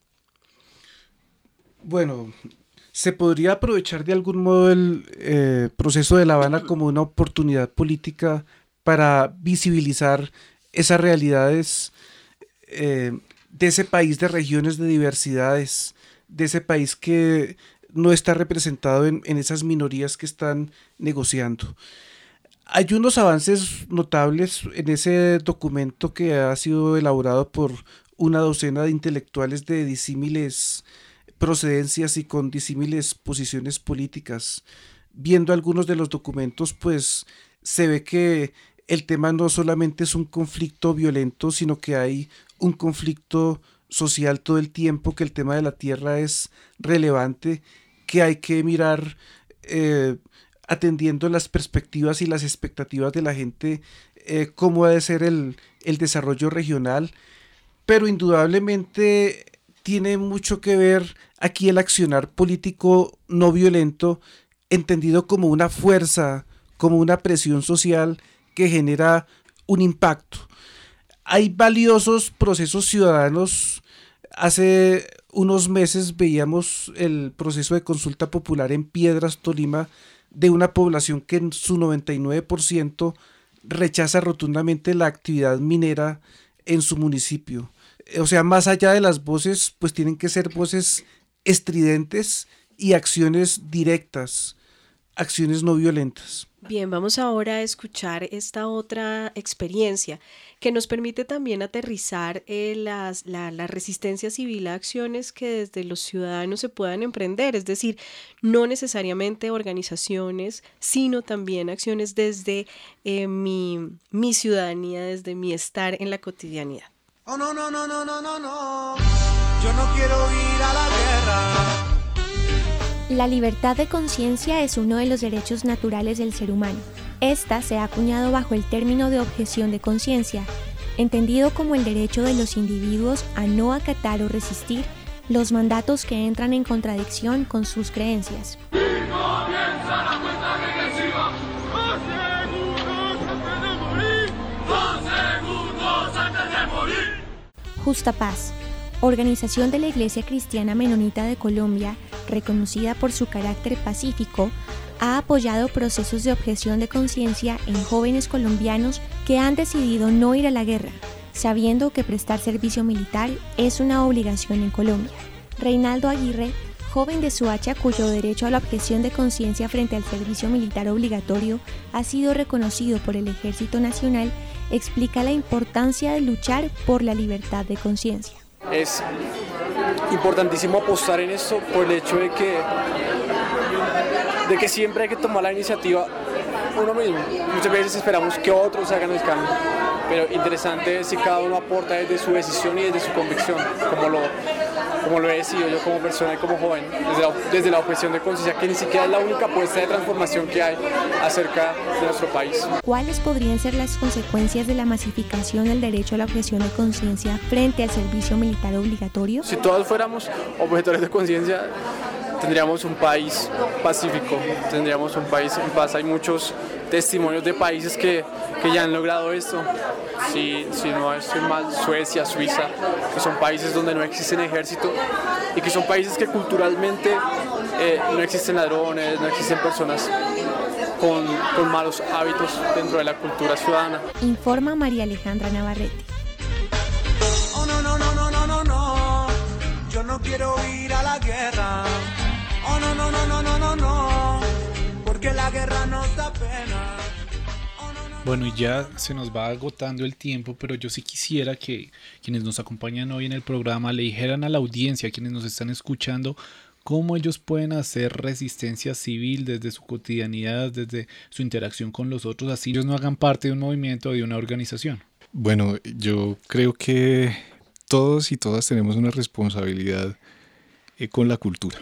Bueno, ¿Se podría aprovechar de algún modo el eh, proceso de La Habana como una oportunidad política para visibilizar esas realidades eh, de ese país de regiones de diversidades, de ese país que no está representado en, en esas minorías que están negociando? Hay unos avances notables en ese documento que ha sido elaborado por una docena de intelectuales de disímiles procedencias y con disímiles posiciones políticas. Viendo algunos de los documentos, pues se ve que el tema no solamente es un conflicto violento, sino que hay un conflicto social todo el tiempo, que el tema de la tierra es relevante, que hay que mirar eh, atendiendo las perspectivas y las expectativas de la gente, eh, cómo ha de ser el, el desarrollo regional, pero indudablemente tiene mucho que ver aquí el accionar político no violento, entendido como una fuerza, como una presión social que genera un impacto. Hay valiosos procesos ciudadanos. Hace unos meses veíamos el proceso de consulta popular en Piedras, Tolima, de una población que en su 99% rechaza rotundamente la actividad minera en su municipio o sea, más allá de las voces, pues tienen que ser voces estridentes y acciones directas, acciones no violentas. Bien, vamos ahora a escuchar esta otra experiencia que nos permite también aterrizar eh, las, la, resistencia civil a acciones que desde los ciudadanos se puedan emprender, es decir, no necesariamente organizaciones, sino también acciones desde eh, mi, mi ciudadanía, desde mi estar en la cotidianidad. Oh, no, no, no, no, no, no, no. Yo no quiero ir a la guerra. La libertad de conciencia es uno de los derechos naturales del ser humano. Esta se ha acuñado bajo el término de objeción de conciencia, entendido como el derecho de los individuos a no acatar o resistir los mandatos que entran en contradicción con sus creencias. Justa Paz, organización de la Iglesia Cristiana Menonita de Colombia, reconocida por su carácter pacífico, ha apoyado procesos de objeción de conciencia en jóvenes colombianos que han decidido no ir a la guerra, sabiendo que prestar servicio militar es una obligación en Colombia. Reinaldo Aguirre, joven de Suacha cuyo derecho a la objeción de conciencia frente al servicio militar obligatorio ha sido reconocido por el Ejército Nacional explica la importancia de luchar por la libertad de conciencia. Es importantísimo apostar en esto por el hecho de que, de que siempre hay que tomar la iniciativa uno mismo. Muchas veces esperamos que otros hagan el cambio, pero interesante es si cada uno aporta desde su decisión y desde su convicción, como lo, como lo he decidido yo como persona y como joven, desde la, desde la objeción de conciencia, que ni siquiera es la única apuesta de transformación que hay acerca de nuestro país. ¿Cuáles podrían ser las consecuencias de la masificación del derecho a la objeción de conciencia frente al servicio militar obligatorio? Si todos fuéramos objetores de conciencia, tendríamos un país pacífico, tendríamos un país en paz. Hay muchos testimonios de países que, que ya han logrado esto. Si, si no estoy mal, Suecia, Suiza, que son países donde no existen ejército y que son países que culturalmente eh, no existen ladrones, no existen personas con, con malos hábitos dentro de la cultura ciudadana. Informa María Alejandra Navarrete. Oh, no, no, no, no, no, no, no. Yo no quiero ir a la guerra. Oh, no, no, no, no, no, no, no. Porque la guerra nos da pena. Bueno, y ya se nos va agotando el tiempo, pero yo sí quisiera que quienes nos acompañan hoy en el programa le dijeran a la audiencia, quienes nos están escuchando, cómo ellos pueden hacer resistencia civil desde su cotidianidad, desde su interacción con los otros, así ellos no hagan parte de un movimiento o de una organización. Bueno, yo creo que todos y todas tenemos una responsabilidad eh, con la cultura.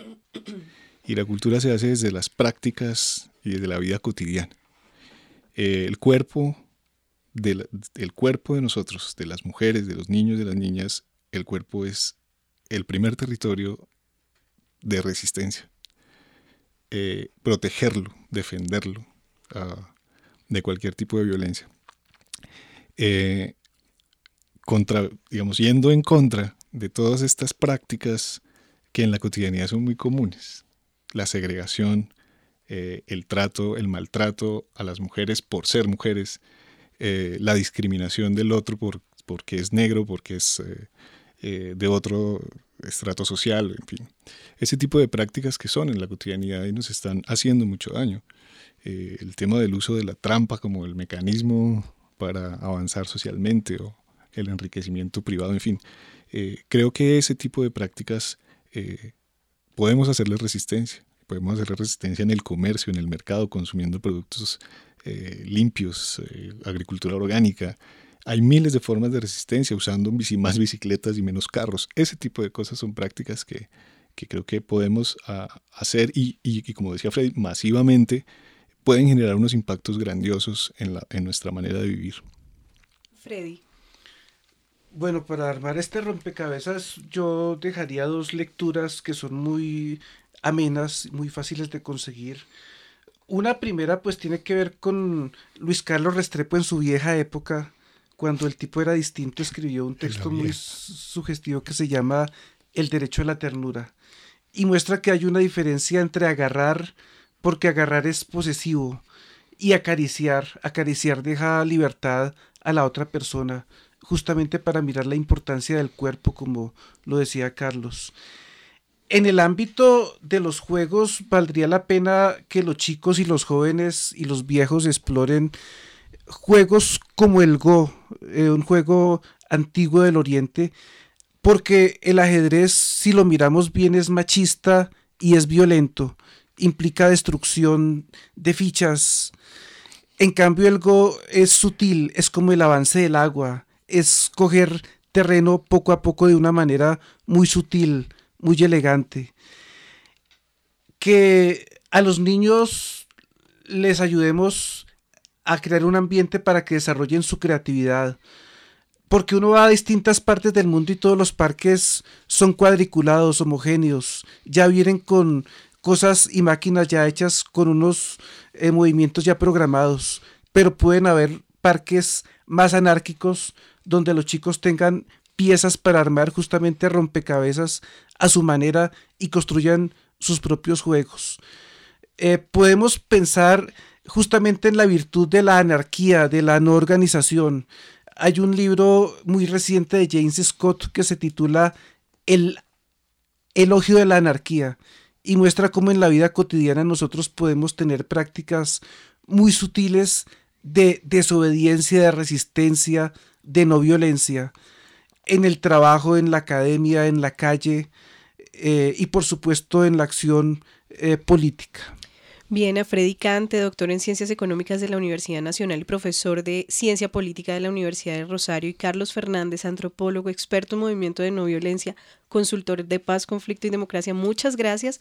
Y la cultura se hace desde las prácticas y desde la vida cotidiana. Eh, el cuerpo de el cuerpo de nosotros, de las mujeres, de los niños, de las niñas, el cuerpo es el primer territorio de resistencia. Eh, protegerlo, defenderlo ah, de cualquier tipo de violencia. Eh, contra, digamos, yendo en contra de todas estas prácticas que en la cotidianidad son muy comunes. La segregación, eh, el trato, el maltrato a las mujeres por ser mujeres, eh, la discriminación del otro por, porque es negro, porque es eh, de otro estrato social, en fin. Ese tipo de prácticas que son en la cotidianidad y nos están haciendo mucho daño. El tema del uso de la trampa como el mecanismo para avanzar socialmente o el enriquecimiento privado, en fin. Creo que ese tipo de prácticas podemos hacerle resistencia. Podemos hacerle resistencia en el comercio, en el mercado, consumiendo productos eh, limpios, eh, agricultura orgánica. Hay miles de formas de resistencia usando bici- más bicicletas y menos carros. Ese tipo de cosas son prácticas que, que creo que podemos ah, hacer y, y- y como decía Freddy, masivamente pueden generar unos impactos grandiosos en, la, en nuestra manera de vivir. Freddy. Bueno, para armar este rompecabezas yo dejaría dos lecturas que son muy amenas, muy fáciles de conseguir. Una primera pues tiene que ver con Luis Carlos Restrepo en su vieja época, cuando el tipo era distinto, escribió un texto muy su- sugestivo que se llama El derecho a la ternura y muestra que hay una diferencia entre agarrar, porque agarrar es posesivo, y acariciar, acariciar deja libertad a la otra persona, justamente para mirar la importancia del cuerpo, como lo decía Carlos. En el ámbito de los juegos, valdría la pena que los chicos y los jóvenes y los viejos exploren juegos como el Go, eh, un juego antiguo del Oriente, porque el ajedrez, si lo miramos bien, es machista y es violento, implica destrucción de fichas. En cambio, el Go es sutil, es como el avance del agua, es coger terreno poco a poco de una manera muy sutil, muy elegante. Que a los niños les ayudemos a crear un ambiente para que desarrollen su creatividad. Porque uno va a distintas partes del mundo y todos los parques son cuadriculados, homogéneos, ya vienen con cosas y máquinas ya hechas con unos eh, movimientos ya programados, pero pueden haber parques más anárquicos donde los chicos tengan piezas para armar justamente rompecabezas a su manera y construyan sus propios juegos. Eh, podemos pensar justamente en la virtud de la anarquía, de la no organización. Hay un libro muy reciente de James Scott que se titula El elogio de la anarquía y muestra cómo en la vida cotidiana nosotros podemos tener prácticas muy sutiles de desobediencia, de resistencia, de no violencia, en el trabajo, en la academia, en la calle eh, y por supuesto en la acción eh, política. Bien, a Freddy Cante, doctor en Ciencias Económicas de la Universidad Nacional y profesor de Ciencia Política de la Universidad de Rosario, y Carlos Fernández, antropólogo, experto en movimiento de no violencia, consultor de paz, conflicto y democracia. Muchas gracias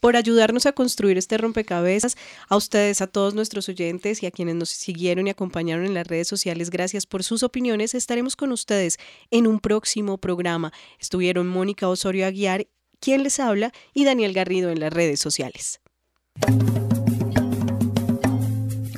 por ayudarnos a construir este rompecabezas. A ustedes, a todos nuestros oyentes y a quienes nos siguieron y acompañaron en las redes sociales, gracias por sus opiniones. Estaremos con ustedes en un próximo programa. Estuvieron Mónica Osorio Aguiar, quien les habla, y Daniel Garrido en las redes sociales.